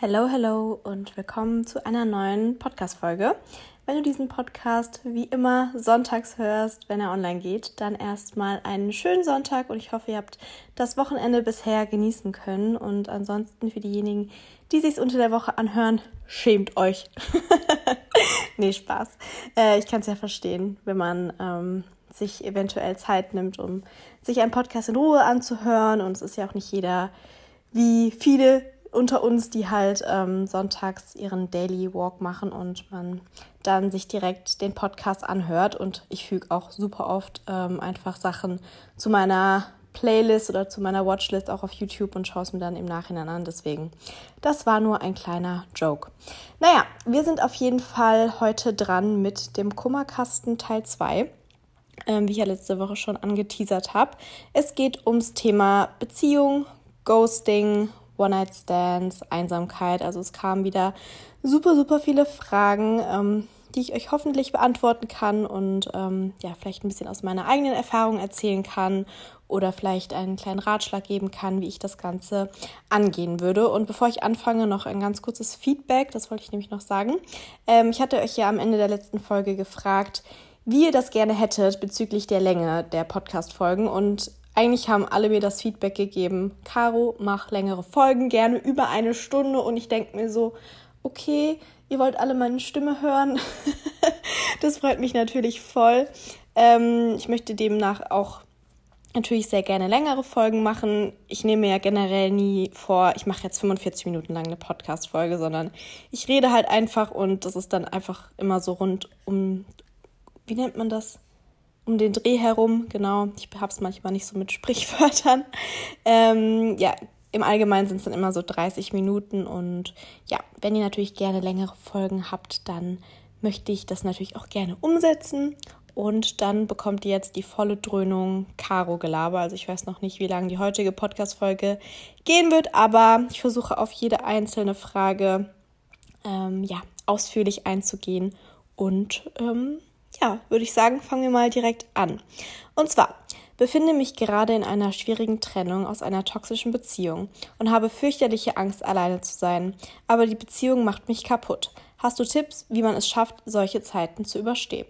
Hello, hello und willkommen zu einer neuen Podcast-Folge. Wenn du diesen Podcast wie immer sonntags hörst, wenn er online geht, dann erstmal einen schönen Sonntag und ich hoffe, ihr habt das Wochenende bisher genießen können. Und ansonsten für diejenigen, die sich unter der Woche anhören, schämt euch. nee, Spaß. Äh, ich kann es ja verstehen, wenn man ähm, sich eventuell Zeit nimmt, um sich einen Podcast in Ruhe anzuhören. Und es ist ja auch nicht jeder wie viele unter uns, die halt ähm, sonntags ihren Daily Walk machen und man dann sich direkt den Podcast anhört. Und ich füge auch super oft ähm, einfach Sachen zu meiner Playlist oder zu meiner Watchlist auch auf YouTube und schaue es mir dann im Nachhinein an. Deswegen, das war nur ein kleiner Joke. Naja, wir sind auf jeden Fall heute dran mit dem Kummerkasten Teil 2. Ähm, wie ich ja letzte Woche schon angeteasert habe. Es geht ums Thema Beziehung, Ghosting, One-Night-Stands, Einsamkeit. Also es kamen wieder super, super viele Fragen, ähm, die ich euch hoffentlich beantworten kann und ähm, ja, vielleicht ein bisschen aus meiner eigenen Erfahrung erzählen kann oder vielleicht einen kleinen Ratschlag geben kann, wie ich das Ganze angehen würde. Und bevor ich anfange, noch ein ganz kurzes Feedback, das wollte ich nämlich noch sagen. Ähm, ich hatte euch ja am Ende der letzten Folge gefragt, wie ihr das gerne hättet bezüglich der Länge der Podcast-Folgen und eigentlich haben alle mir das Feedback gegeben, Caro, mach längere Folgen, gerne über eine Stunde. Und ich denke mir so, okay, ihr wollt alle meine Stimme hören. das freut mich natürlich voll. Ähm, ich möchte demnach auch natürlich sehr gerne längere Folgen machen. Ich nehme ja generell nie vor, ich mache jetzt 45 Minuten lang eine Podcast-Folge, sondern ich rede halt einfach und das ist dann einfach immer so rund um, wie nennt man das? Um den Dreh herum, genau. Ich habe es manchmal nicht so mit Sprichwörtern. Ähm, ja, im Allgemeinen sind es dann immer so 30 Minuten und ja, wenn ihr natürlich gerne längere Folgen habt, dann möchte ich das natürlich auch gerne umsetzen. Und dann bekommt ihr jetzt die volle Dröhnung Karo-Gelaber. Also ich weiß noch nicht, wie lange die heutige Podcast-Folge gehen wird, aber ich versuche auf jede einzelne Frage ähm, ja, ausführlich einzugehen und ähm, ja, würde ich sagen, fangen wir mal direkt an. Und zwar befinde mich gerade in einer schwierigen Trennung aus einer toxischen Beziehung und habe fürchterliche Angst, alleine zu sein. Aber die Beziehung macht mich kaputt. Hast du Tipps, wie man es schafft, solche Zeiten zu überstehen?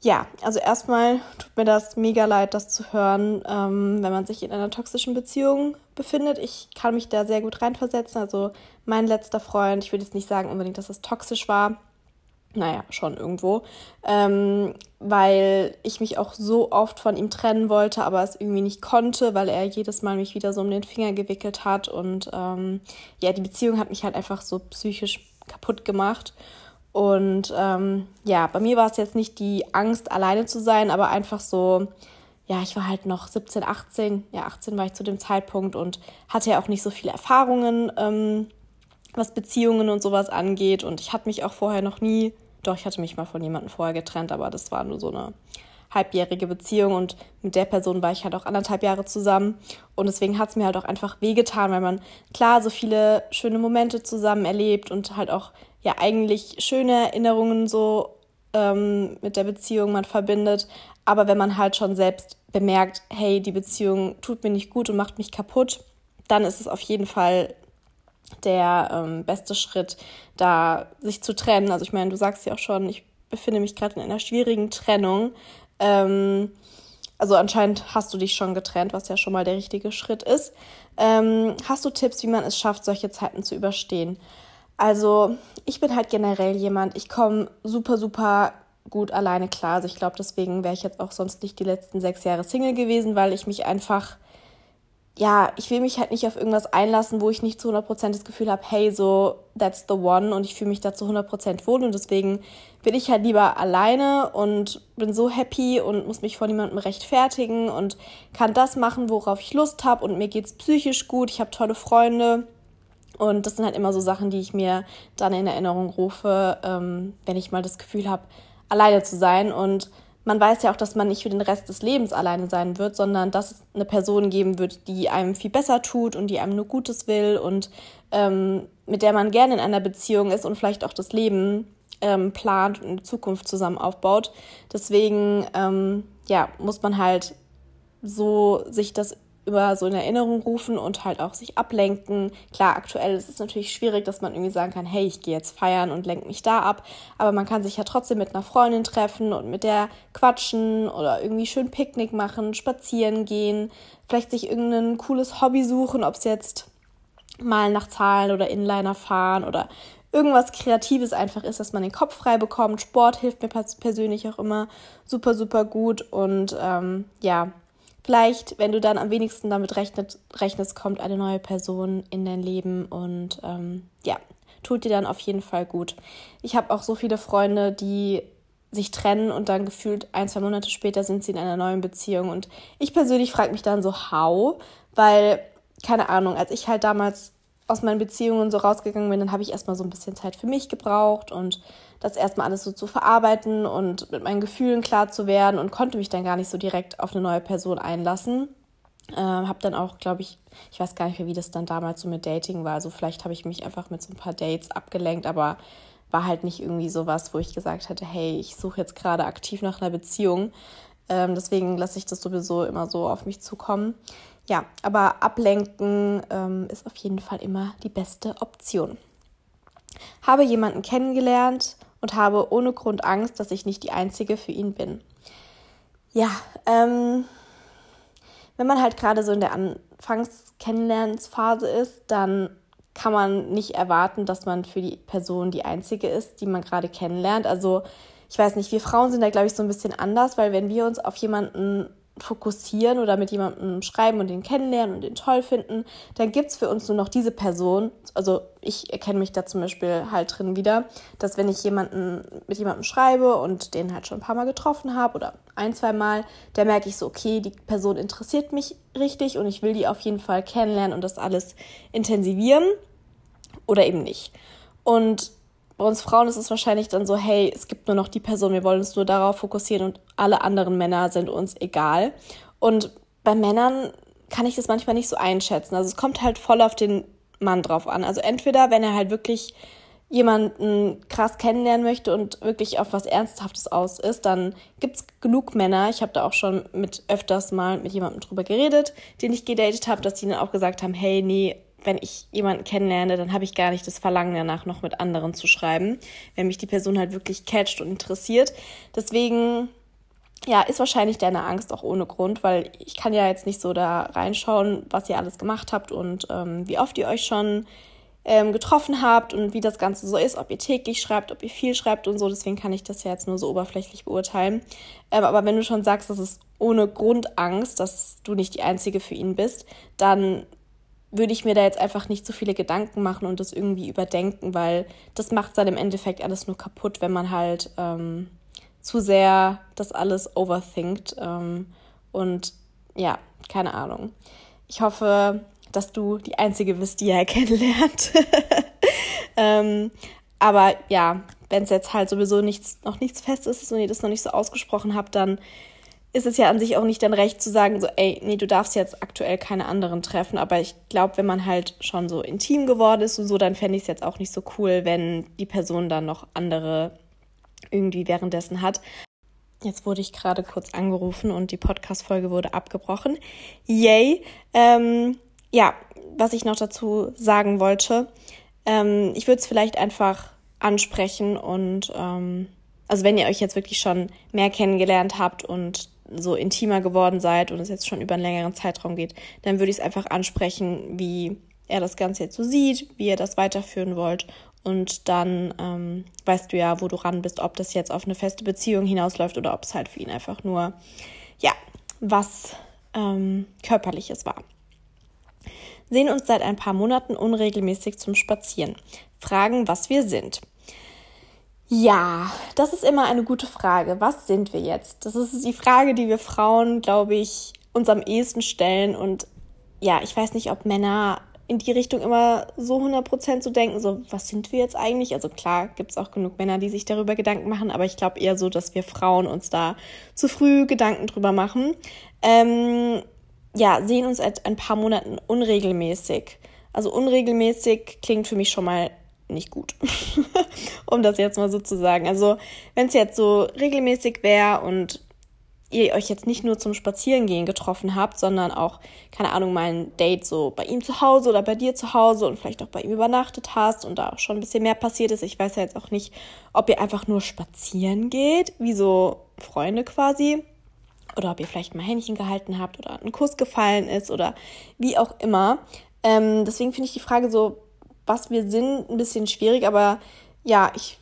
Ja, also erstmal tut mir das mega leid, das zu hören, ähm, wenn man sich in einer toxischen Beziehung befindet. Ich kann mich da sehr gut reinversetzen. Also mein letzter Freund, ich würde jetzt nicht sagen unbedingt, dass es toxisch war, naja, schon irgendwo, ähm, weil ich mich auch so oft von ihm trennen wollte, aber es irgendwie nicht konnte, weil er jedes Mal mich wieder so um den Finger gewickelt hat und ähm, ja, die Beziehung hat mich halt einfach so psychisch kaputt gemacht. Und ähm, ja, bei mir war es jetzt nicht die Angst, alleine zu sein, aber einfach so, ja, ich war halt noch 17, 18, ja, 18 war ich zu dem Zeitpunkt und hatte ja auch nicht so viele Erfahrungen, ähm, was Beziehungen und sowas angeht. Und ich hatte mich auch vorher noch nie doch, ich hatte mich mal von jemandem vorher getrennt, aber das war nur so eine halbjährige Beziehung und mit der Person war ich halt auch anderthalb Jahre zusammen. Und deswegen hat es mir halt auch einfach wehgetan, weil man klar so viele schöne Momente zusammen erlebt und halt auch ja eigentlich schöne Erinnerungen so ähm, mit der Beziehung man verbindet. Aber wenn man halt schon selbst bemerkt, hey, die Beziehung tut mir nicht gut und macht mich kaputt, dann ist es auf jeden Fall der ähm, beste Schritt, da sich zu trennen. Also ich meine, du sagst ja auch schon, ich befinde mich gerade in einer schwierigen Trennung. Ähm, also anscheinend hast du dich schon getrennt, was ja schon mal der richtige Schritt ist. Ähm, hast du Tipps, wie man es schafft, solche Zeiten zu überstehen? Also ich bin halt generell jemand, ich komme super, super gut alleine klar. Also ich glaube, deswegen wäre ich jetzt auch sonst nicht die letzten sechs Jahre Single gewesen, weil ich mich einfach ja, ich will mich halt nicht auf irgendwas einlassen, wo ich nicht zu 100% das Gefühl habe, hey, so, that's the one und ich fühle mich da zu 100% wohl und deswegen bin ich halt lieber alleine und bin so happy und muss mich vor niemandem rechtfertigen und kann das machen, worauf ich Lust habe und mir geht's psychisch gut, ich habe tolle Freunde und das sind halt immer so Sachen, die ich mir dann in Erinnerung rufe, ähm, wenn ich mal das Gefühl habe, alleine zu sein und man weiß ja auch, dass man nicht für den Rest des Lebens alleine sein wird, sondern dass es eine Person geben wird, die einem viel besser tut und die einem nur Gutes will und ähm, mit der man gerne in einer Beziehung ist und vielleicht auch das Leben ähm, plant und eine Zukunft zusammen aufbaut. Deswegen ähm, ja, muss man halt so sich das immer so in Erinnerung rufen und halt auch sich ablenken. Klar, aktuell ist es natürlich schwierig, dass man irgendwie sagen kann, hey, ich gehe jetzt feiern und lenke mich da ab. Aber man kann sich ja trotzdem mit einer Freundin treffen und mit der quatschen oder irgendwie schön Picknick machen, spazieren gehen, vielleicht sich irgendein cooles Hobby suchen, ob es jetzt mal nach Zahlen oder Inliner fahren oder irgendwas Kreatives einfach ist, dass man den Kopf frei bekommt. Sport hilft mir persönlich auch immer super, super gut und ähm, ja, vielleicht, wenn du dann am wenigsten damit rechnet, rechnest, kommt eine neue Person in dein Leben und ähm, ja, tut dir dann auf jeden Fall gut. Ich habe auch so viele Freunde, die sich trennen und dann gefühlt ein, zwei Monate später sind sie in einer neuen Beziehung. Und ich persönlich frage mich dann so, how? Weil, keine Ahnung, als ich halt damals aus meinen Beziehungen so rausgegangen bin, dann habe ich erstmal so ein bisschen Zeit für mich gebraucht und das erstmal alles so zu verarbeiten und mit meinen Gefühlen klar zu werden und konnte mich dann gar nicht so direkt auf eine neue Person einlassen. Äh, habe dann auch, glaube ich, ich weiß gar nicht mehr, wie das dann damals so mit Dating war. Also vielleicht habe ich mich einfach mit so ein paar Dates abgelenkt, aber war halt nicht irgendwie sowas, wo ich gesagt hätte, hey, ich suche jetzt gerade aktiv nach einer Beziehung. Ähm, deswegen lasse ich das sowieso immer so auf mich zukommen. Ja, aber ablenken ähm, ist auf jeden Fall immer die beste Option. Habe jemanden kennengelernt und habe ohne Grund Angst, dass ich nicht die Einzige für ihn bin. Ja, ähm, wenn man halt gerade so in der Anfangs-Kennenlernensphase ist, dann kann man nicht erwarten, dass man für die Person die Einzige ist, die man gerade kennenlernt. Also ich weiß nicht, wir Frauen sind da, glaube ich, so ein bisschen anders, weil wenn wir uns auf jemanden fokussieren oder mit jemandem schreiben und den kennenlernen und den toll finden, dann gibt es für uns nur noch diese Person. Also ich erkenne mich da zum Beispiel halt drin wieder, dass wenn ich jemanden mit jemandem schreibe und den halt schon ein paar Mal getroffen habe oder ein, zwei Mal, da merke ich so, okay, die Person interessiert mich richtig und ich will die auf jeden Fall kennenlernen und das alles intensivieren oder eben nicht. Und bei uns Frauen ist es wahrscheinlich dann so, hey, es gibt nur noch die Person, wir wollen uns nur darauf fokussieren und alle anderen Männer sind uns egal. Und bei Männern kann ich das manchmal nicht so einschätzen. Also es kommt halt voll auf den Mann drauf an. Also entweder, wenn er halt wirklich jemanden krass kennenlernen möchte und wirklich auf was Ernsthaftes aus ist, dann gibt es genug Männer. Ich habe da auch schon mit öfters mal mit jemandem drüber geredet, den ich gedatet habe, dass die dann auch gesagt haben, hey, nee, wenn ich jemanden kennenlerne, dann habe ich gar nicht das Verlangen danach, noch mit anderen zu schreiben, wenn mich die Person halt wirklich catcht und interessiert. Deswegen, ja, ist wahrscheinlich deine Angst auch ohne Grund, weil ich kann ja jetzt nicht so da reinschauen, was ihr alles gemacht habt und ähm, wie oft ihr euch schon ähm, getroffen habt und wie das Ganze so ist, ob ihr täglich schreibt, ob ihr viel schreibt und so. Deswegen kann ich das ja jetzt nur so oberflächlich beurteilen. Ähm, aber wenn du schon sagst, das ist ohne Grundangst, dass du nicht die Einzige für ihn bist, dann würde ich mir da jetzt einfach nicht so viele Gedanken machen und das irgendwie überdenken, weil das macht dann im Endeffekt alles nur kaputt, wenn man halt ähm, zu sehr das alles overthinkt. Ähm, und ja, keine Ahnung. Ich hoffe, dass du die Einzige bist, die er kennenlernt. ähm, aber ja, wenn es jetzt halt sowieso nichts, noch nichts fest ist und ihr das noch nicht so ausgesprochen habt, dann ist es ja an sich auch nicht dein Recht zu sagen, so, ey, nee, du darfst jetzt aktuell keine anderen treffen. Aber ich glaube, wenn man halt schon so intim geworden ist und so, dann fände ich es jetzt auch nicht so cool, wenn die Person dann noch andere irgendwie währenddessen hat. Jetzt wurde ich gerade kurz angerufen und die Podcast-Folge wurde abgebrochen. Yay! Ähm, ja, was ich noch dazu sagen wollte, ähm, ich würde es vielleicht einfach ansprechen und ähm, also wenn ihr euch jetzt wirklich schon mehr kennengelernt habt und so intimer geworden seid und es jetzt schon über einen längeren Zeitraum geht, dann würde ich es einfach ansprechen, wie er das Ganze jetzt so sieht, wie ihr das weiterführen wollt. Und dann ähm, weißt du ja, wo du ran bist, ob das jetzt auf eine feste Beziehung hinausläuft oder ob es halt für ihn einfach nur, ja, was ähm, körperliches war. Sehen uns seit ein paar Monaten unregelmäßig zum Spazieren. Fragen, was wir sind. Ja, das ist immer eine gute Frage. Was sind wir jetzt? Das ist die Frage, die wir Frauen, glaube ich, uns am ehesten stellen. Und ja, ich weiß nicht, ob Männer in die Richtung immer so 100% zu denken, so, was sind wir jetzt eigentlich? Also klar, gibt es auch genug Männer, die sich darüber Gedanken machen, aber ich glaube eher so, dass wir Frauen uns da zu früh Gedanken drüber machen. Ähm, ja, sehen uns seit ein paar Monaten unregelmäßig. Also unregelmäßig klingt für mich schon mal nicht gut, um das jetzt mal so zu sagen. Also wenn es jetzt so regelmäßig wäre und ihr euch jetzt nicht nur zum Spazierengehen getroffen habt, sondern auch, keine Ahnung, mal ein Date so bei ihm zu Hause oder bei dir zu Hause und vielleicht auch bei ihm übernachtet hast und da auch schon ein bisschen mehr passiert ist. Ich weiß ja jetzt auch nicht, ob ihr einfach nur spazieren geht, wie so Freunde quasi, oder ob ihr vielleicht mal Händchen gehalten habt oder ein Kuss gefallen ist oder wie auch immer. Ähm, deswegen finde ich die Frage so, was wir sind, ein bisschen schwierig, aber ja, ich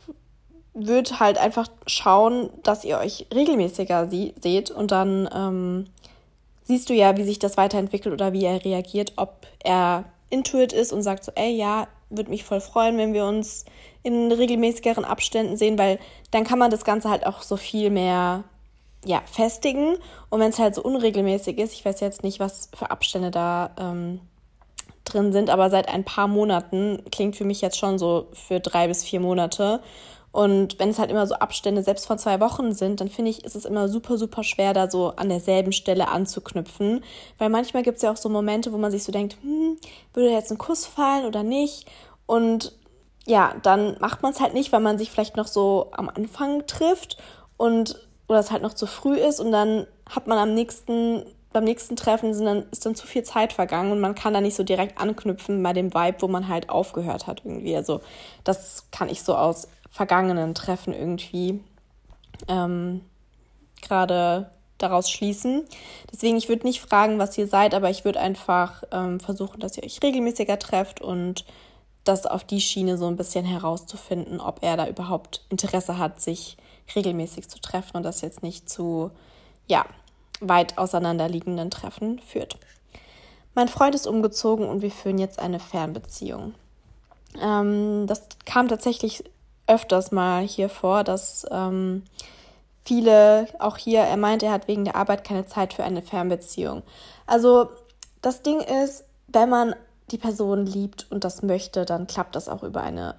würde halt einfach schauen, dass ihr euch regelmäßiger sie seht und dann ähm, siehst du ja, wie sich das weiterentwickelt oder wie er reagiert, ob er intuit ist und sagt so, ey, ja, würde mich voll freuen, wenn wir uns in regelmäßigeren Abständen sehen, weil dann kann man das Ganze halt auch so viel mehr ja, festigen. Und wenn es halt so unregelmäßig ist, ich weiß jetzt nicht, was für Abstände da ähm, drin sind, aber seit ein paar Monaten klingt für mich jetzt schon so für drei bis vier Monate. Und wenn es halt immer so Abstände selbst von zwei Wochen sind, dann finde ich, ist es immer super, super schwer, da so an derselben Stelle anzuknüpfen. Weil manchmal gibt es ja auch so Momente, wo man sich so denkt, hm, würde jetzt ein Kuss fallen oder nicht? Und ja, dann macht man es halt nicht, weil man sich vielleicht noch so am Anfang trifft und oder es halt noch zu früh ist und dann hat man am nächsten beim nächsten Treffen sind dann, ist dann zu viel Zeit vergangen und man kann da nicht so direkt anknüpfen bei dem Vibe, wo man halt aufgehört hat irgendwie. Also das kann ich so aus vergangenen Treffen irgendwie ähm, gerade daraus schließen. Deswegen, ich würde nicht fragen, was ihr seid, aber ich würde einfach ähm, versuchen, dass ihr euch regelmäßiger trefft und das auf die Schiene so ein bisschen herauszufinden, ob er da überhaupt Interesse hat, sich regelmäßig zu treffen und das jetzt nicht zu, ja, weit auseinanderliegenden Treffen führt. Mein Freund ist umgezogen und wir führen jetzt eine Fernbeziehung. Ähm, das kam tatsächlich öfters mal hier vor, dass ähm, viele, auch hier, er meint, er hat wegen der Arbeit keine Zeit für eine Fernbeziehung. Also das Ding ist, wenn man die Person liebt und das möchte, dann klappt das auch über eine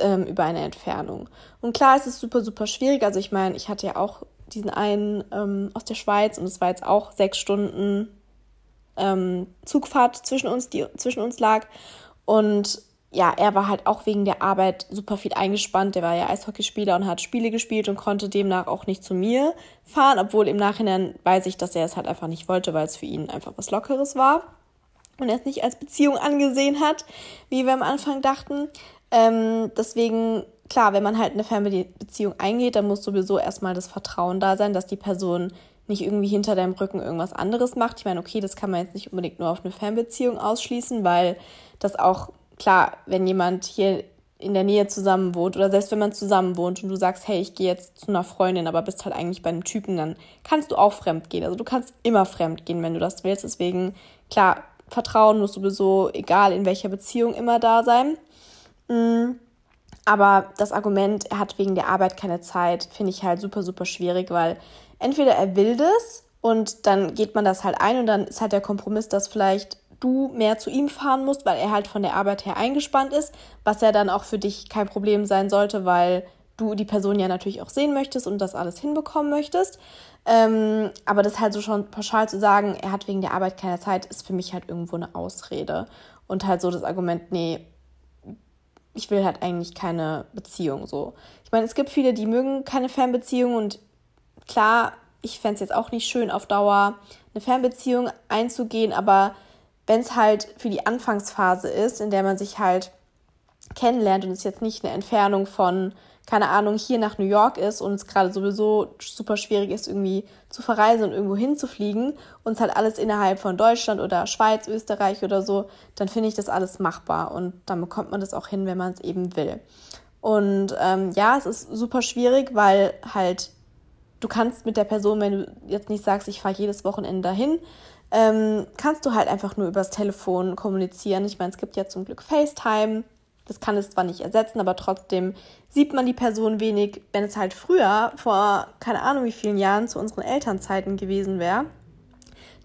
ähm, über eine Entfernung. Und klar, es ist super, super schwierig. Also ich meine, ich hatte ja auch diesen einen ähm, aus der Schweiz und es war jetzt auch sechs Stunden ähm, Zugfahrt zwischen uns, die zwischen uns lag. Und ja, er war halt auch wegen der Arbeit super viel eingespannt. Der war ja Eishockeyspieler und hat Spiele gespielt und konnte demnach auch nicht zu mir fahren, obwohl im Nachhinein weiß ich, dass er es halt einfach nicht wollte, weil es für ihn einfach was Lockeres war und er es nicht als Beziehung angesehen hat, wie wir am Anfang dachten. Ähm, deswegen klar, wenn man halt eine Fernbeziehung eingeht, dann muss sowieso erstmal das Vertrauen da sein, dass die Person nicht irgendwie hinter deinem Rücken irgendwas anderes macht. Ich meine, okay, das kann man jetzt nicht unbedingt nur auf eine Fernbeziehung ausschließen, weil das auch, klar, wenn jemand hier in der Nähe zusammen wohnt oder selbst wenn man zusammen wohnt und du sagst, hey, ich gehe jetzt zu einer Freundin, aber bist halt eigentlich bei einem Typen, dann kannst du auch fremd gehen. Also du kannst immer fremd gehen, wenn du das willst. Deswegen, klar, Vertrauen muss sowieso, egal in welcher Beziehung, immer da sein. Mhm. Aber das Argument, er hat wegen der Arbeit keine Zeit, finde ich halt super, super schwierig, weil entweder er will das und dann geht man das halt ein und dann ist halt der Kompromiss, dass vielleicht du mehr zu ihm fahren musst, weil er halt von der Arbeit her eingespannt ist, was ja dann auch für dich kein Problem sein sollte, weil du die Person ja natürlich auch sehen möchtest und das alles hinbekommen möchtest. Ähm, aber das halt so schon pauschal zu sagen, er hat wegen der Arbeit keine Zeit, ist für mich halt irgendwo eine Ausrede. Und halt so das Argument, nee, ich will halt eigentlich keine Beziehung so. Ich meine, es gibt viele, die mögen keine Fernbeziehung und klar, ich fände es jetzt auch nicht schön, auf Dauer eine Fernbeziehung einzugehen, aber wenn es halt für die Anfangsphase ist, in der man sich halt kennenlernt und es jetzt nicht eine Entfernung von keine Ahnung, hier nach New York ist und es gerade sowieso super schwierig ist, irgendwie zu verreisen und irgendwo hinzufliegen und es halt alles innerhalb von Deutschland oder Schweiz, Österreich oder so, dann finde ich das alles machbar und dann bekommt man das auch hin, wenn man es eben will. Und ähm, ja, es ist super schwierig, weil halt du kannst mit der Person, wenn du jetzt nicht sagst, ich fahre jedes Wochenende dahin, ähm, kannst du halt einfach nur übers Telefon kommunizieren. Ich meine, es gibt ja zum Glück FaceTime das kann es zwar nicht ersetzen, aber trotzdem sieht man die Person wenig, wenn es halt früher, vor keine Ahnung wie vielen Jahren, zu unseren Elternzeiten gewesen wäre.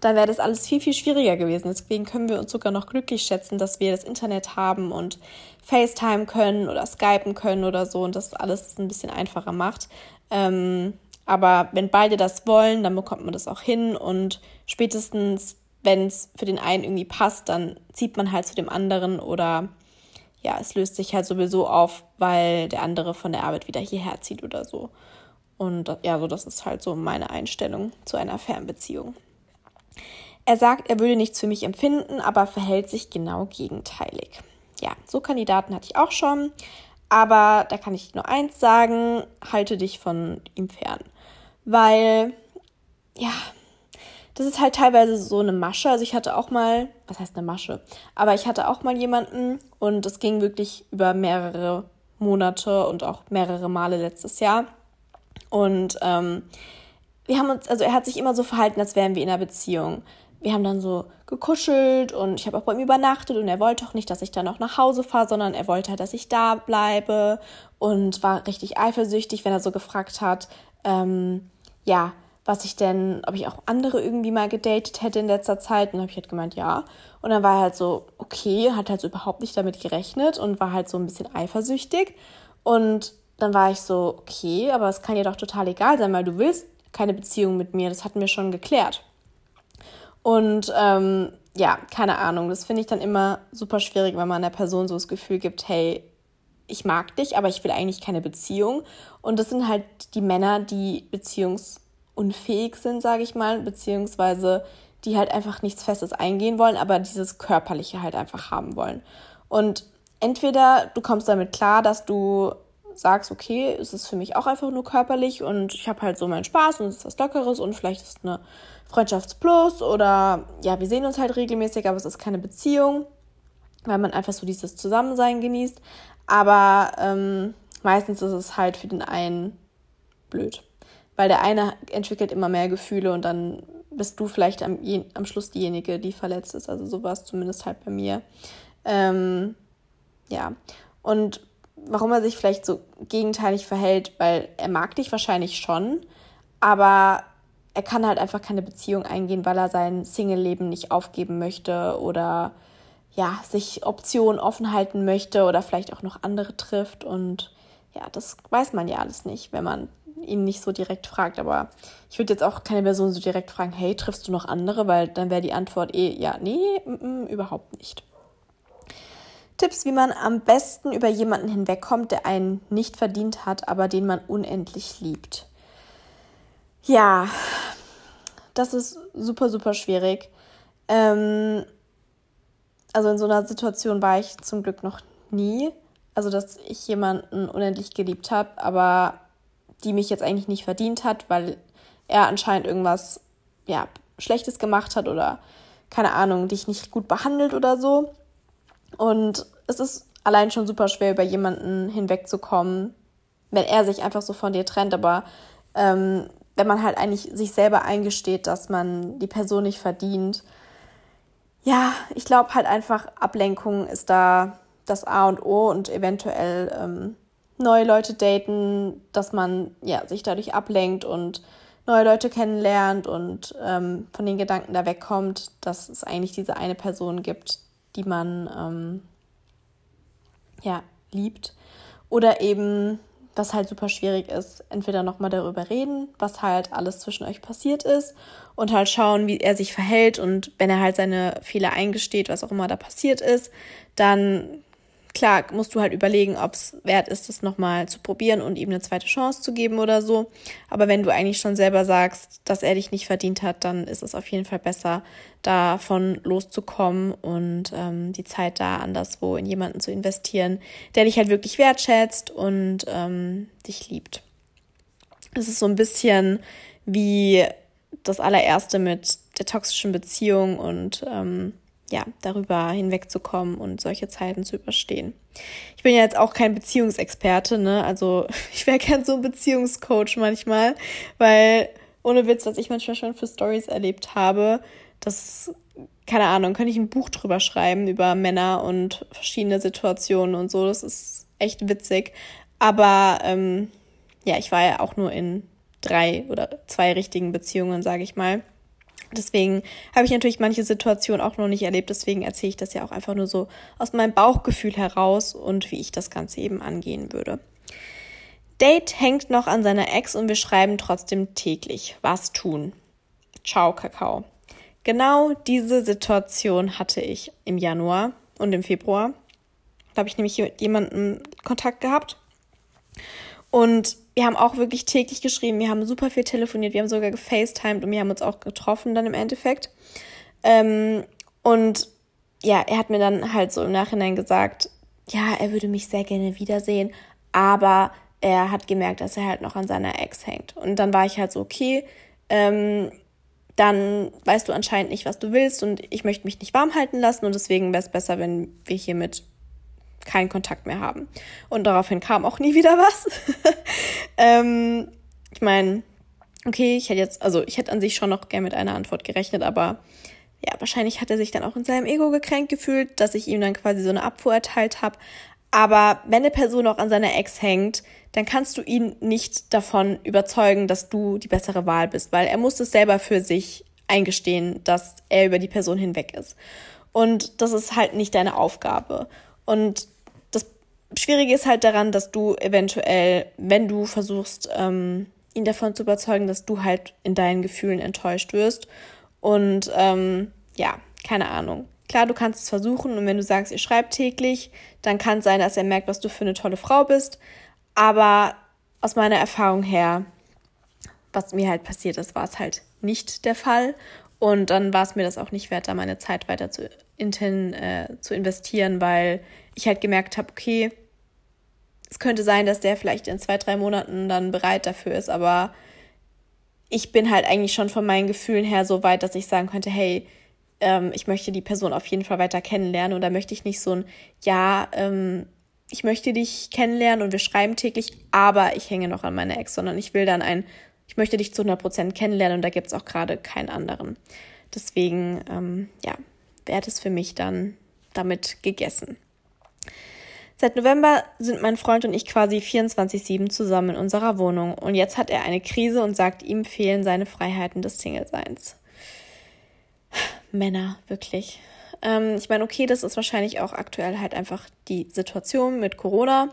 Dann wäre das alles viel, viel schwieriger gewesen. Deswegen können wir uns sogar noch glücklich schätzen, dass wir das Internet haben und FaceTime können oder Skypen können oder so und das alles ein bisschen einfacher macht. Ähm, aber wenn beide das wollen, dann bekommt man das auch hin und spätestens, wenn es für den einen irgendwie passt, dann zieht man halt zu dem anderen oder ja, es löst sich halt sowieso auf, weil der andere von der Arbeit wieder hierher zieht oder so. Und ja, so das ist halt so meine Einstellung zu einer Fernbeziehung. Er sagt, er würde nichts für mich empfinden, aber verhält sich genau gegenteilig. Ja, so Kandidaten hatte ich auch schon. Aber da kann ich nur eins sagen, halte dich von ihm fern. Weil, ja, das ist halt teilweise so eine Masche. Also ich hatte auch mal, was heißt eine Masche? Aber ich hatte auch mal jemanden und es ging wirklich über mehrere Monate und auch mehrere Male letztes Jahr. Und ähm, wir haben uns, also er hat sich immer so verhalten, als wären wir in einer Beziehung. Wir haben dann so gekuschelt und ich habe auch bei ihm übernachtet und er wollte auch nicht, dass ich dann auch nach Hause fahre, sondern er wollte halt, dass ich da bleibe und war richtig eifersüchtig, wenn er so gefragt hat, ähm, ja, was ich denn, ob ich auch andere irgendwie mal gedatet hätte in letzter Zeit. Und dann habe ich halt gemeint, ja. Und dann war er halt so, okay, hat halt so überhaupt nicht damit gerechnet und war halt so ein bisschen eifersüchtig. Und dann war ich so, okay, aber es kann dir doch total egal sein, weil du willst keine Beziehung mit mir. Das hatten wir schon geklärt. Und ähm, ja, keine Ahnung. Das finde ich dann immer super schwierig, wenn man einer Person so das Gefühl gibt, hey, ich mag dich, aber ich will eigentlich keine Beziehung. Und das sind halt die Männer, die beziehungsunfähig sind, sage ich mal, beziehungsweise die halt einfach nichts Festes eingehen wollen, aber dieses Körperliche halt einfach haben wollen. Und entweder du kommst damit klar, dass du sagst, okay, es ist für mich auch einfach nur körperlich und ich habe halt so meinen Spaß und es ist was Lockeres und vielleicht ist eine Freundschaftsplus oder ja, wir sehen uns halt regelmäßig, aber es ist keine Beziehung, weil man einfach so dieses Zusammensein genießt. Aber ähm, meistens ist es halt für den einen blöd, weil der eine entwickelt immer mehr Gefühle und dann bist du vielleicht am, am Schluss diejenige, die verletzt ist. Also so war es zumindest halt bei mir. Ähm, ja, und warum er sich vielleicht so gegenteilig verhält, weil er mag dich wahrscheinlich schon, aber er kann halt einfach keine Beziehung eingehen, weil er sein Single-Leben nicht aufgeben möchte oder ja, sich Optionen offen halten möchte oder vielleicht auch noch andere trifft. Und ja, das weiß man ja alles nicht, wenn man ihn nicht so direkt fragt. Aber ich würde jetzt auch keine Person so direkt fragen, hey, triffst du noch andere? Weil dann wäre die Antwort eh, ja, nee, m -m, überhaupt nicht. Tipps, wie man am besten über jemanden hinwegkommt, der einen nicht verdient hat, aber den man unendlich liebt. Ja, das ist super, super schwierig. Ähm, also in so einer Situation war ich zum Glück noch nie. Also, dass ich jemanden unendlich geliebt habe, aber die mich jetzt eigentlich nicht verdient hat, weil er anscheinend irgendwas ja, Schlechtes gemacht hat oder keine Ahnung, dich nicht gut behandelt oder so. Und es ist allein schon super schwer, über jemanden hinwegzukommen, wenn er sich einfach so von dir trennt. Aber ähm, wenn man halt eigentlich sich selber eingesteht, dass man die Person nicht verdient, ja, ich glaube halt einfach, Ablenkung ist da das A und O und eventuell ähm, neue Leute daten, dass man ja, sich dadurch ablenkt und neue Leute kennenlernt und ähm, von den Gedanken da wegkommt, dass es eigentlich diese eine Person gibt, die man ähm, ja, liebt. Oder eben, was halt super schwierig ist, entweder nochmal darüber reden, was halt alles zwischen euch passiert ist und halt schauen, wie er sich verhält und wenn er halt seine Fehler eingesteht, was auch immer da passiert ist, dann klar musst du halt überlegen, ob es wert ist, das nochmal zu probieren und ihm eine zweite Chance zu geben oder so. Aber wenn du eigentlich schon selber sagst, dass er dich nicht verdient hat, dann ist es auf jeden Fall besser, davon loszukommen und ähm, die Zeit da anderswo in jemanden zu investieren, der dich halt wirklich wertschätzt und ähm, dich liebt. Es ist so ein bisschen wie das allererste mit der toxischen Beziehung und ähm, ja, darüber hinwegzukommen und solche Zeiten zu überstehen. Ich bin ja jetzt auch kein Beziehungsexperte, ne? Also ich wäre gern so ein Beziehungscoach manchmal, weil ohne Witz, was ich manchmal schon für Stories erlebt habe, das, keine Ahnung, könnte ich ein Buch drüber schreiben über Männer und verschiedene Situationen und so. Das ist echt witzig. Aber ähm, ja, ich war ja auch nur in drei oder zwei richtigen Beziehungen, sage ich mal. Deswegen habe ich natürlich manche Situationen auch noch nicht erlebt. Deswegen erzähle ich das ja auch einfach nur so aus meinem Bauchgefühl heraus und wie ich das Ganze eben angehen würde. Date hängt noch an seiner Ex und wir schreiben trotzdem täglich. Was tun? Ciao, Kakao. Genau diese Situation hatte ich im Januar und im Februar. Da habe ich nämlich mit jemandem Kontakt gehabt. Und wir haben auch wirklich täglich geschrieben, wir haben super viel telefoniert, wir haben sogar gefacetimed und wir haben uns auch getroffen dann im Endeffekt. Ähm, und ja, er hat mir dann halt so im Nachhinein gesagt, ja, er würde mich sehr gerne wiedersehen, aber er hat gemerkt, dass er halt noch an seiner Ex hängt. Und dann war ich halt so, okay, ähm, dann weißt du anscheinend nicht, was du willst und ich möchte mich nicht warm halten lassen und deswegen wäre es besser, wenn wir hiermit keinen Kontakt mehr haben. Und daraufhin kam auch nie wieder was. ähm, ich meine, okay, ich hätte jetzt, also ich hätte an sich schon noch gern mit einer Antwort gerechnet, aber ja, wahrscheinlich hat er sich dann auch in seinem Ego gekränkt gefühlt, dass ich ihm dann quasi so eine Abfuhr erteilt habe. Aber wenn eine Person auch an seiner Ex hängt, dann kannst du ihn nicht davon überzeugen, dass du die bessere Wahl bist, weil er muss es selber für sich eingestehen, dass er über die Person hinweg ist. Und das ist halt nicht deine Aufgabe. Und das Schwierige ist halt daran, dass du eventuell, wenn du versuchst, ähm, ihn davon zu überzeugen, dass du halt in deinen Gefühlen enttäuscht wirst. Und ähm, ja, keine Ahnung. Klar, du kannst es versuchen und wenn du sagst, ihr schreibt täglich, dann kann es sein, dass er merkt, was du für eine tolle Frau bist. Aber aus meiner Erfahrung her, was mir halt passiert ist, war es halt nicht der Fall. Und dann war es mir das auch nicht wert, da meine Zeit weiter zu, inten, äh, zu investieren, weil ich halt gemerkt habe, okay, es könnte sein, dass der vielleicht in zwei, drei Monaten dann bereit dafür ist, aber ich bin halt eigentlich schon von meinen Gefühlen her so weit, dass ich sagen könnte, hey, ähm, ich möchte die Person auf jeden Fall weiter kennenlernen und da möchte ich nicht so ein, ja, ähm, ich möchte dich kennenlernen und wir schreiben täglich, aber ich hänge noch an meiner Ex, sondern ich will dann ein, ich möchte dich zu 100% kennenlernen und da gibt es auch gerade keinen anderen. Deswegen, ähm, ja, wäre es für mich dann damit gegessen. Seit November sind mein Freund und ich quasi 24-7 zusammen in unserer Wohnung und jetzt hat er eine Krise und sagt, ihm fehlen seine Freiheiten des Single-Seins. Männer, wirklich. Ähm, ich meine, okay, das ist wahrscheinlich auch aktuell halt einfach die Situation mit Corona,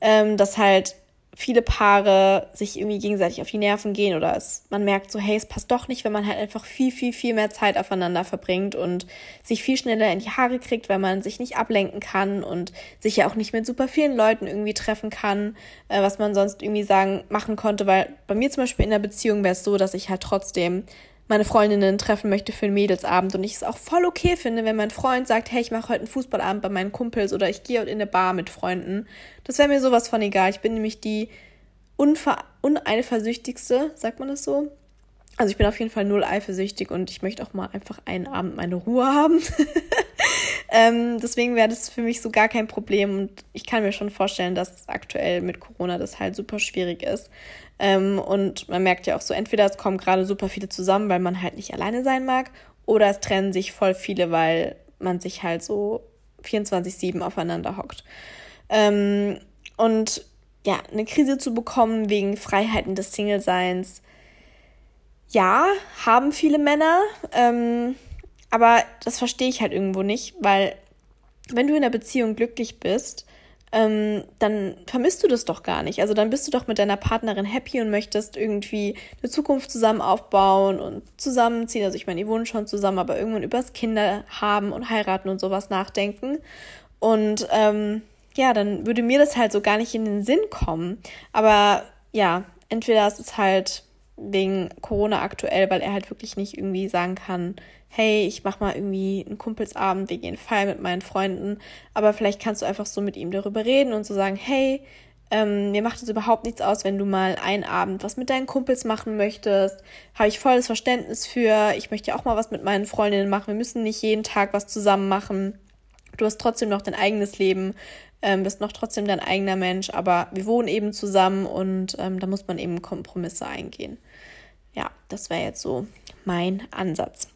ähm, dass halt viele Paare sich irgendwie gegenseitig auf die Nerven gehen oder es, man merkt so, hey, es passt doch nicht, wenn man halt einfach viel, viel, viel mehr Zeit aufeinander verbringt und sich viel schneller in die Haare kriegt, weil man sich nicht ablenken kann und sich ja auch nicht mit super vielen Leuten irgendwie treffen kann, äh, was man sonst irgendwie sagen, machen konnte, weil bei mir zum Beispiel in der Beziehung wäre es so, dass ich halt trotzdem meine Freundinnen treffen möchte für einen Mädelsabend und ich es auch voll okay finde, wenn mein Freund sagt, hey, ich mache heute einen Fußballabend bei meinen Kumpels oder ich gehe heute in eine Bar mit Freunden. Das wäre mir sowas von egal. Ich bin nämlich die uneifersüchtigste, sagt man das so? Also ich bin auf jeden Fall null eifersüchtig und ich möchte auch mal einfach einen Abend meine Ruhe haben. ähm, deswegen wäre das für mich so gar kein Problem und ich kann mir schon vorstellen, dass aktuell mit Corona das halt super schwierig ist. Ähm, und man merkt ja auch so, entweder es kommen gerade super viele zusammen, weil man halt nicht alleine sein mag, oder es trennen sich voll viele, weil man sich halt so 24-7 aufeinander hockt. Ähm, und ja, eine Krise zu bekommen wegen Freiheiten des Single-Seins, ja, haben viele Männer, ähm, aber das verstehe ich halt irgendwo nicht, weil wenn du in einer Beziehung glücklich bist, ähm, dann vermisst du das doch gar nicht. Also dann bist du doch mit deiner Partnerin happy und möchtest irgendwie eine Zukunft zusammen aufbauen und zusammenziehen. Also ich meine, die wohnen schon zusammen, aber irgendwann übers Kinder haben und heiraten und sowas nachdenken. Und ähm, ja, dann würde mir das halt so gar nicht in den Sinn kommen. Aber ja, entweder ist es halt wegen Corona aktuell, weil er halt wirklich nicht irgendwie sagen kann, hey, ich mach mal irgendwie einen Kumpelsabend, wir gehen feiern mit meinen Freunden. Aber vielleicht kannst du einfach so mit ihm darüber reden und so sagen, hey, ähm, mir macht es überhaupt nichts aus, wenn du mal einen Abend was mit deinen Kumpels machen möchtest. Habe ich volles Verständnis für. Ich möchte ja auch mal was mit meinen Freundinnen machen. Wir müssen nicht jeden Tag was zusammen machen. Du hast trotzdem noch dein eigenes Leben, ähm, bist noch trotzdem dein eigener Mensch, aber wir wohnen eben zusammen und ähm, da muss man eben Kompromisse eingehen. Ja, das wäre jetzt so mein Ansatz.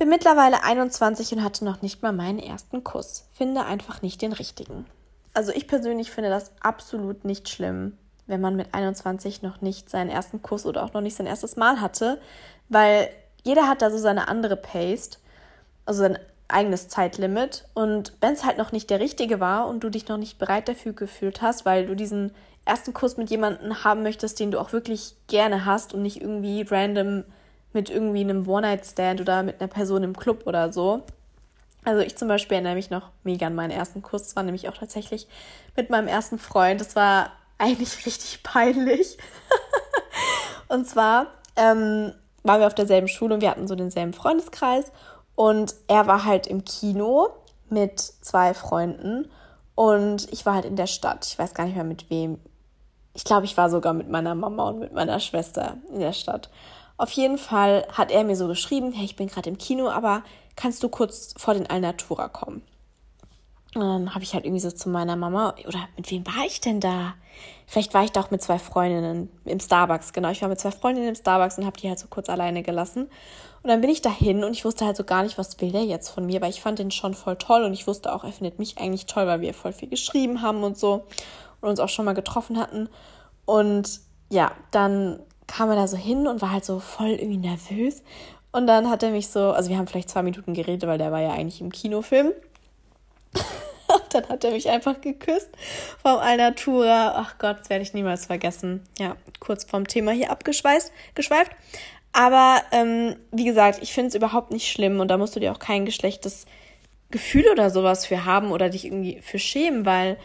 Bin mittlerweile 21 und hatte noch nicht mal meinen ersten Kuss. Finde einfach nicht den richtigen. Also ich persönlich finde das absolut nicht schlimm, wenn man mit 21 noch nicht seinen ersten Kuss oder auch noch nicht sein erstes Mal hatte, weil jeder hat da so seine andere Pace, also sein eigenes Zeitlimit. Und wenn es halt noch nicht der richtige war und du dich noch nicht bereit dafür gefühlt hast, weil du diesen ersten Kuss mit jemandem haben möchtest, den du auch wirklich gerne hast und nicht irgendwie random mit irgendwie einem One-Night-Stand oder mit einer Person im Club oder so. Also ich zum Beispiel erinnere mich noch mega an meinen ersten Kuss. Das war nämlich auch tatsächlich mit meinem ersten Freund. Das war eigentlich richtig peinlich. und zwar ähm, waren wir auf derselben Schule und wir hatten so denselben Freundeskreis. Und er war halt im Kino mit zwei Freunden und ich war halt in der Stadt. Ich weiß gar nicht mehr mit wem. Ich glaube, ich war sogar mit meiner Mama und mit meiner Schwester in der Stadt. Auf jeden Fall hat er mir so geschrieben, hey, ich bin gerade im Kino, aber kannst du kurz vor den Alnatura kommen? Und dann habe ich halt irgendwie so zu meiner Mama, oder mit wem war ich denn da? Vielleicht war ich da auch mit zwei Freundinnen im Starbucks, genau. Ich war mit zwei Freundinnen im Starbucks und habe die halt so kurz alleine gelassen. Und dann bin ich dahin und ich wusste halt so gar nicht, was will der jetzt von mir, weil ich fand den schon voll toll und ich wusste auch, er findet mich eigentlich toll, weil wir voll viel geschrieben haben und so und uns auch schon mal getroffen hatten. Und ja, dann kam er da so hin und war halt so voll irgendwie nervös. Und dann hat er mich so, also wir haben vielleicht zwei Minuten geredet, weil der war ja eigentlich im Kinofilm. dann hat er mich einfach geküsst vom Alnatura. Ach Gott, das werde ich niemals vergessen. Ja, kurz vom Thema hier abgeschweißt, geschweift. Aber ähm, wie gesagt, ich finde es überhaupt nicht schlimm und da musst du dir auch kein geschlechtes Gefühl oder sowas für haben oder dich irgendwie für schämen, weil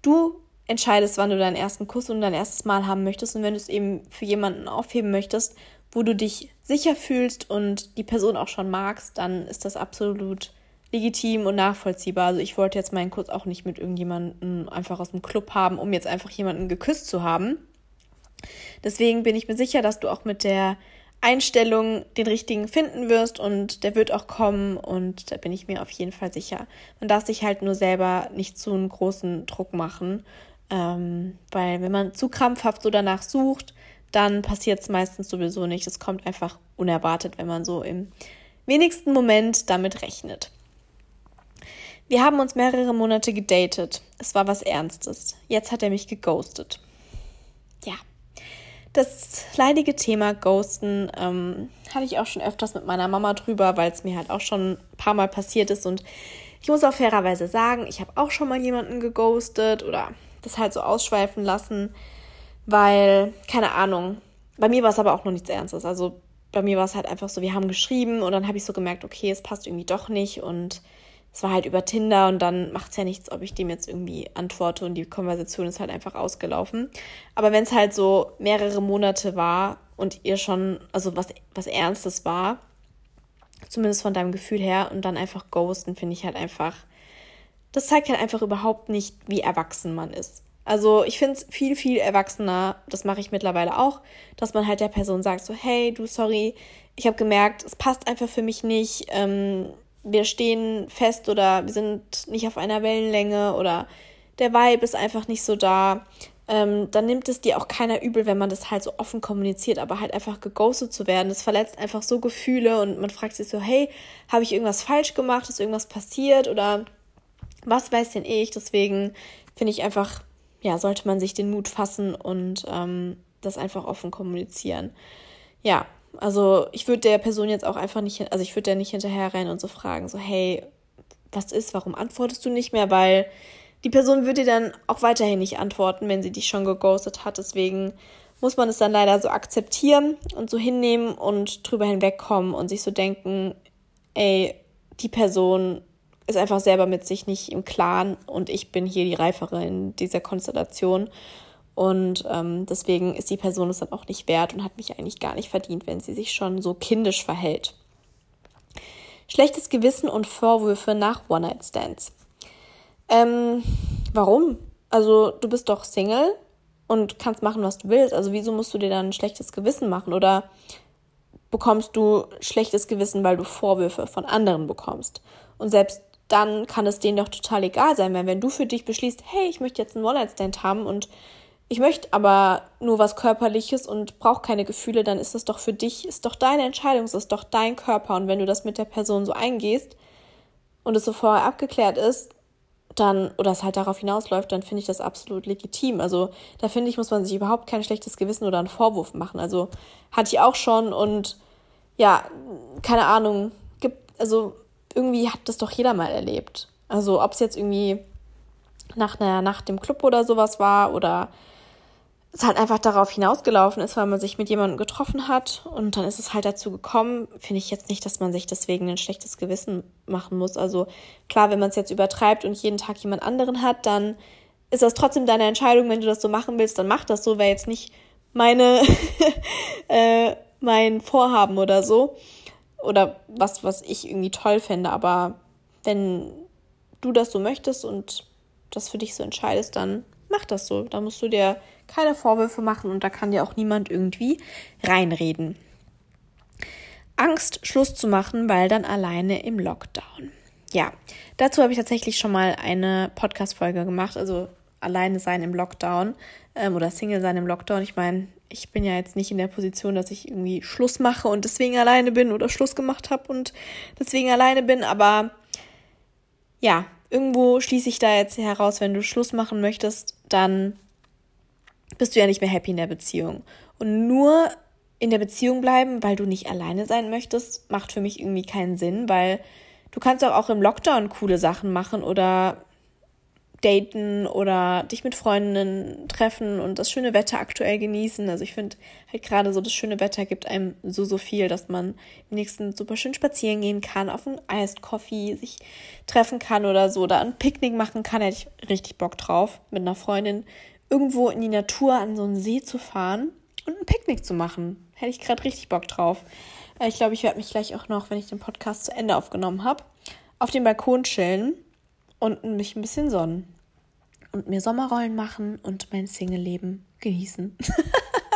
du entscheidest, wann du deinen ersten Kuss und dein erstes Mal haben möchtest. Und wenn du es eben für jemanden aufheben möchtest, wo du dich sicher fühlst und die Person auch schon magst, dann ist das absolut legitim und nachvollziehbar. Also ich wollte jetzt meinen Kuss auch nicht mit irgendjemandem einfach aus dem Club haben, um jetzt einfach jemanden geküsst zu haben. Deswegen bin ich mir sicher, dass du auch mit der Einstellung den richtigen finden wirst und der wird auch kommen und da bin ich mir auf jeden Fall sicher. Man darf sich halt nur selber nicht zu einen großen Druck machen ähm, weil wenn man zu krampfhaft so danach sucht, dann passiert es meistens sowieso nicht. Es kommt einfach unerwartet, wenn man so im wenigsten Moment damit rechnet. Wir haben uns mehrere Monate gedatet. Es war was Ernstes. Jetzt hat er mich geghostet. Ja. Das leidige Thema Ghosten ähm, hatte ich auch schon öfters mit meiner Mama drüber, weil es mir halt auch schon ein paar Mal passiert ist. Und ich muss auch fairerweise sagen, ich habe auch schon mal jemanden geghostet oder das halt so ausschweifen lassen, weil, keine Ahnung, bei mir war es aber auch noch nichts Ernstes. Also bei mir war es halt einfach so, wir haben geschrieben und dann habe ich so gemerkt, okay, es passt irgendwie doch nicht und es war halt über Tinder und dann macht es ja nichts, ob ich dem jetzt irgendwie antworte und die Konversation ist halt einfach ausgelaufen. Aber wenn es halt so mehrere Monate war und ihr schon, also was, was Ernstes war, zumindest von deinem Gefühl her, und dann einfach ghosten, finde ich halt einfach das zeigt halt einfach überhaupt nicht, wie erwachsen man ist. Also ich finde es viel, viel erwachsener, das mache ich mittlerweile auch, dass man halt der Person sagt, so, hey, du, sorry, ich habe gemerkt, es passt einfach für mich nicht, ähm, wir stehen fest oder wir sind nicht auf einer Wellenlänge oder der Vibe ist einfach nicht so da. Ähm, dann nimmt es dir auch keiner übel, wenn man das halt so offen kommuniziert, aber halt einfach geghostet zu werden. Das verletzt einfach so Gefühle und man fragt sich so, hey, habe ich irgendwas falsch gemacht? Ist irgendwas passiert? Oder was weiß denn ich? Deswegen finde ich einfach, ja, sollte man sich den Mut fassen und ähm, das einfach offen kommunizieren. Ja, also ich würde der Person jetzt auch einfach nicht, also ich würde der nicht hinterher rein und so fragen, so, hey, was ist, warum antwortest du nicht mehr? Weil die Person würde dir dann auch weiterhin nicht antworten, wenn sie dich schon geghostet hat. Deswegen muss man es dann leider so akzeptieren und so hinnehmen und drüber hinwegkommen und sich so denken, ey, die Person ist einfach selber mit sich nicht im Klaren und ich bin hier die Reifere in dieser Konstellation. Und ähm, deswegen ist die Person es dann auch nicht wert und hat mich eigentlich gar nicht verdient, wenn sie sich schon so kindisch verhält. Schlechtes Gewissen und Vorwürfe nach One-Night-Stands. Ähm, warum? Also, du bist doch Single und kannst machen, was du willst. Also, wieso musst du dir dann ein schlechtes Gewissen machen? Oder bekommst du schlechtes Gewissen, weil du Vorwürfe von anderen bekommst? Und selbst dann kann es denen doch total egal sein, weil wenn du für dich beschließt, hey, ich möchte jetzt einen One-Night-Stand haben und ich möchte aber nur was Körperliches und brauche keine Gefühle, dann ist das doch für dich, ist doch deine Entscheidung, es ist doch dein Körper. Und wenn du das mit der Person so eingehst und es so vorher abgeklärt ist, dann, oder es halt darauf hinausläuft, dann finde ich das absolut legitim. Also da finde ich, muss man sich überhaupt kein schlechtes Gewissen oder einen Vorwurf machen. Also hatte ich auch schon und ja, keine Ahnung, gibt, also irgendwie hat das doch jeder mal erlebt. Also ob es jetzt irgendwie nach einer Nacht im Club oder sowas war oder es halt einfach darauf hinausgelaufen ist, weil man sich mit jemandem getroffen hat und dann ist es halt dazu gekommen, finde ich jetzt nicht, dass man sich deswegen ein schlechtes Gewissen machen muss. Also klar, wenn man es jetzt übertreibt und jeden Tag jemand anderen hat, dann ist das trotzdem deine Entscheidung, wenn du das so machen willst, dann mach das so, wäre jetzt nicht meine, äh, mein Vorhaben oder so. Oder was, was ich irgendwie toll fände. Aber wenn du das so möchtest und das für dich so entscheidest, dann mach das so. Da musst du dir keine Vorwürfe machen und da kann dir auch niemand irgendwie reinreden. Angst, Schluss zu machen, weil dann alleine im Lockdown. Ja, dazu habe ich tatsächlich schon mal eine Podcast-Folge gemacht, also alleine sein im Lockdown ähm, oder Single sein im Lockdown. Ich meine, ich bin ja jetzt nicht in der Position, dass ich irgendwie Schluss mache und deswegen alleine bin oder Schluss gemacht habe und deswegen alleine bin, aber ja, irgendwo schließe ich da jetzt heraus, wenn du Schluss machen möchtest, dann bist du ja nicht mehr happy in der Beziehung. Und nur in der Beziehung bleiben, weil du nicht alleine sein möchtest, macht für mich irgendwie keinen Sinn, weil du kannst auch, auch im Lockdown coole Sachen machen oder daten oder dich mit Freundinnen treffen und das schöne Wetter aktuell genießen. Also ich finde halt gerade so das schöne Wetter gibt einem so, so viel, dass man wenigstens super schön spazieren gehen kann, auf einen Iced Coffee sich treffen kann oder so oder ein Picknick machen kann. Hätte ich richtig Bock drauf, mit einer Freundin irgendwo in die Natur an so einen See zu fahren und ein Picknick zu machen. Hätte ich gerade richtig Bock drauf. Äh, ich glaube, ich werde mich gleich auch noch, wenn ich den Podcast zu Ende aufgenommen habe, auf dem Balkon chillen und mich ein bisschen sonnen und mir Sommerrollen machen und mein Single-Leben genießen.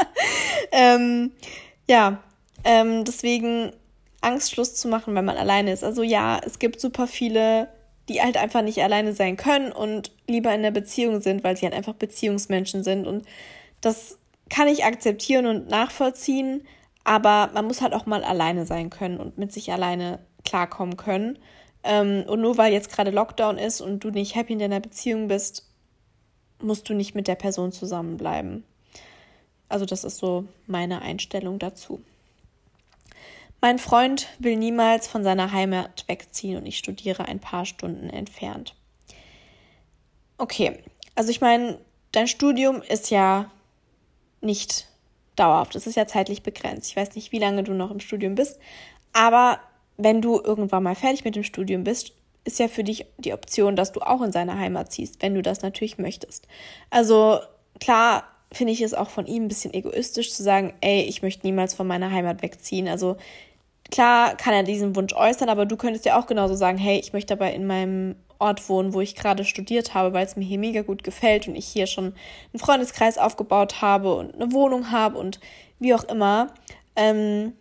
ähm, ja, ähm, deswegen Angst, Schluss zu machen, wenn man alleine ist. Also ja, es gibt super viele, die halt einfach nicht alleine sein können und lieber in der Beziehung sind, weil sie halt einfach Beziehungsmenschen sind. Und das kann ich akzeptieren und nachvollziehen, aber man muss halt auch mal alleine sein können und mit sich alleine klarkommen können. Ähm, und nur weil jetzt gerade Lockdown ist und du nicht happy in deiner Beziehung bist, musst du nicht mit der Person zusammenbleiben. Also das ist so meine Einstellung dazu. Mein Freund will niemals von seiner Heimat wegziehen und ich studiere ein paar Stunden entfernt. Okay, also ich meine, dein Studium ist ja nicht dauerhaft, es ist ja zeitlich begrenzt. Ich weiß nicht, wie lange du noch im Studium bist, aber wenn du irgendwann mal fertig mit dem Studium bist, ist ja für dich die Option, dass du auch in seine Heimat ziehst, wenn du das natürlich möchtest. Also klar finde ich es auch von ihm ein bisschen egoistisch zu sagen, ey, ich möchte niemals von meiner Heimat wegziehen. Also klar kann er diesen Wunsch äußern, aber du könntest ja auch genauso sagen, hey, ich möchte aber in meinem Ort wohnen, wo ich gerade studiert habe, weil es mir hier mega gut gefällt und ich hier schon einen Freundeskreis aufgebaut habe und eine Wohnung habe und wie auch immer. Ähm,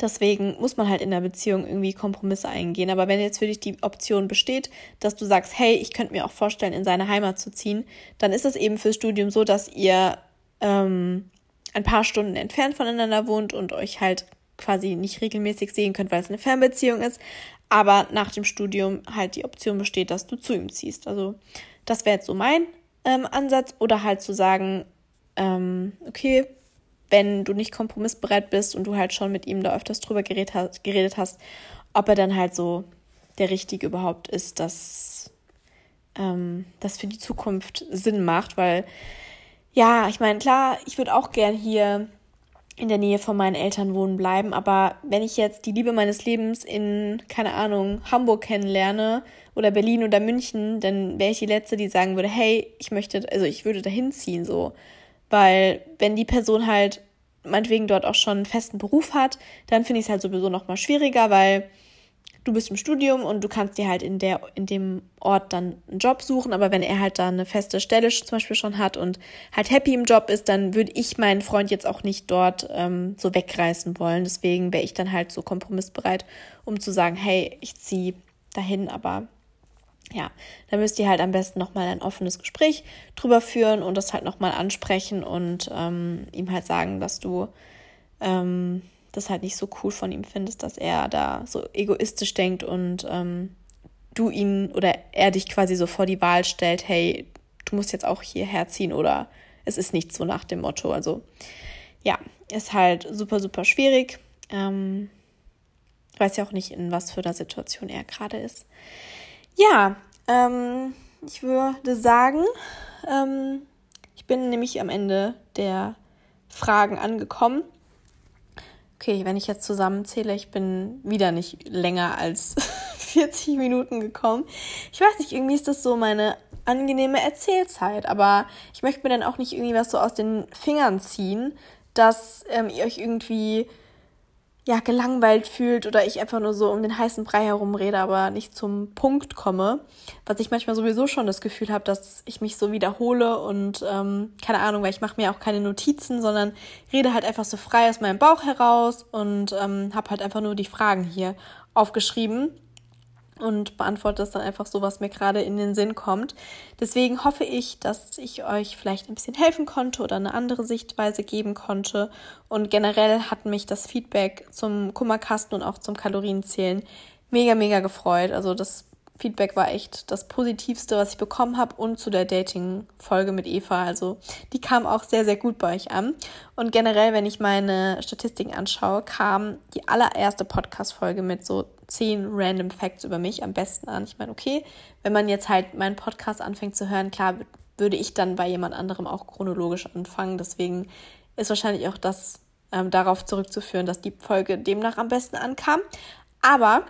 Deswegen muss man halt in der Beziehung irgendwie Kompromisse eingehen. Aber wenn jetzt für dich die Option besteht, dass du sagst, hey, ich könnte mir auch vorstellen, in seine Heimat zu ziehen, dann ist es eben fürs Studium so, dass ihr ähm, ein paar Stunden entfernt voneinander wohnt und euch halt quasi nicht regelmäßig sehen könnt, weil es eine Fernbeziehung ist. Aber nach dem Studium halt die Option besteht, dass du zu ihm ziehst. Also das wäre jetzt so mein ähm, Ansatz. Oder halt zu sagen, ähm, okay, wenn du nicht kompromissbereit bist und du halt schon mit ihm da öfters drüber geredet hast, ob er dann halt so der Richtige überhaupt ist, dass ähm, das für die Zukunft Sinn macht, weil ja, ich meine, klar, ich würde auch gern hier in der Nähe von meinen Eltern wohnen bleiben, aber wenn ich jetzt die Liebe meines Lebens in, keine Ahnung, Hamburg kennenlerne oder Berlin oder München, dann wäre ich die Letzte, die sagen würde, hey, ich möchte, also ich würde dahin ziehen, so. Weil wenn die Person halt meinetwegen dort auch schon einen festen Beruf hat, dann finde ich es halt sowieso nochmal schwieriger, weil du bist im Studium und du kannst dir halt in, der, in dem Ort dann einen Job suchen, aber wenn er halt da eine feste Stelle zum Beispiel schon hat und halt happy im Job ist, dann würde ich meinen Freund jetzt auch nicht dort ähm, so wegreißen wollen. Deswegen wäre ich dann halt so kompromissbereit, um zu sagen, hey, ich ziehe dahin, aber ja, da müsst ihr halt am besten nochmal ein offenes Gespräch drüber führen und das halt nochmal ansprechen und ähm, ihm halt sagen, dass du ähm, das halt nicht so cool von ihm findest, dass er da so egoistisch denkt und ähm, du ihn oder er dich quasi so vor die Wahl stellt, hey, du musst jetzt auch hierher ziehen oder es ist nicht so nach dem Motto. Also ja, ist halt super, super schwierig. Ähm, weiß ja auch nicht, in was für einer Situation er gerade ist. Ja, ähm, ich würde sagen, ähm, ich bin nämlich am Ende der Fragen angekommen. Okay, wenn ich jetzt zusammenzähle, ich bin wieder nicht länger als 40 Minuten gekommen. Ich weiß nicht, irgendwie ist das so meine angenehme Erzählzeit. Aber ich möchte mir dann auch nicht irgendwie was so aus den Fingern ziehen, dass ähm, ihr euch irgendwie ja, gelangweilt fühlt oder ich einfach nur so um den heißen Brei herumrede, aber nicht zum Punkt komme. Was ich manchmal sowieso schon das Gefühl habe, dass ich mich so wiederhole und ähm, keine Ahnung, weil ich mache mir auch keine Notizen, sondern rede halt einfach so frei aus meinem Bauch heraus und ähm, habe halt einfach nur die Fragen hier aufgeschrieben und beantworte das dann einfach so, was mir gerade in den Sinn kommt. Deswegen hoffe ich, dass ich euch vielleicht ein bisschen helfen konnte oder eine andere Sichtweise geben konnte. Und generell hat mich das Feedback zum Kummerkasten und auch zum Kalorienzählen mega, mega gefreut. Also das Feedback war echt das Positivste, was ich bekommen habe und zu der Dating-Folge mit Eva. Also die kam auch sehr, sehr gut bei euch an. Und generell, wenn ich meine Statistiken anschaue, kam die allererste Podcast-Folge mit so zehn random Facts über mich am besten an. Ich meine, okay, wenn man jetzt halt meinen Podcast anfängt zu hören, klar würde ich dann bei jemand anderem auch chronologisch anfangen. Deswegen ist wahrscheinlich auch das ähm, darauf zurückzuführen, dass die Folge demnach am besten ankam. Aber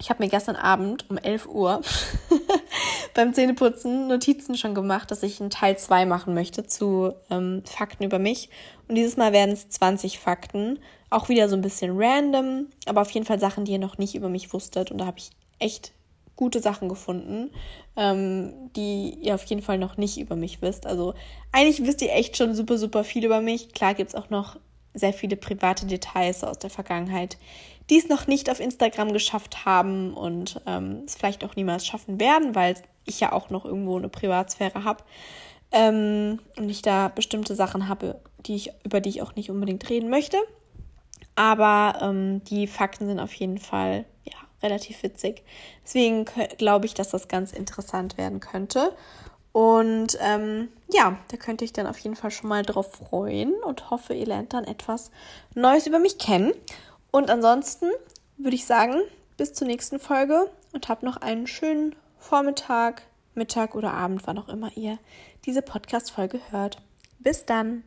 ich habe mir gestern Abend um 11 Uhr beim Zähneputzen Notizen schon gemacht, dass ich einen Teil 2 machen möchte zu ähm, Fakten über mich. Und dieses Mal werden es 20 Fakten. Auch wieder so ein bisschen random, aber auf jeden Fall Sachen, die ihr noch nicht über mich wusstet. Und da habe ich echt gute Sachen gefunden, ähm, die ihr auf jeden Fall noch nicht über mich wisst. Also eigentlich wisst ihr echt schon super, super viel über mich. Klar gibt es auch noch sehr viele private Details aus der Vergangenheit, die es noch nicht auf Instagram geschafft haben und ähm, es vielleicht auch niemals schaffen werden, weil ich ja auch noch irgendwo eine Privatsphäre habe ähm, und ich da bestimmte Sachen habe, die ich, über die ich auch nicht unbedingt reden möchte. Aber ähm, die Fakten sind auf jeden Fall ja, relativ witzig. Deswegen glaube ich, dass das ganz interessant werden könnte. Und ähm, ja, da könnte ich dann auf jeden Fall schon mal drauf freuen und hoffe, ihr lernt dann etwas Neues über mich kennen. Und ansonsten würde ich sagen, bis zur nächsten Folge und habt noch einen schönen Vormittag, Mittag oder Abend, wann auch immer ihr diese Podcast-Folge hört. Bis dann!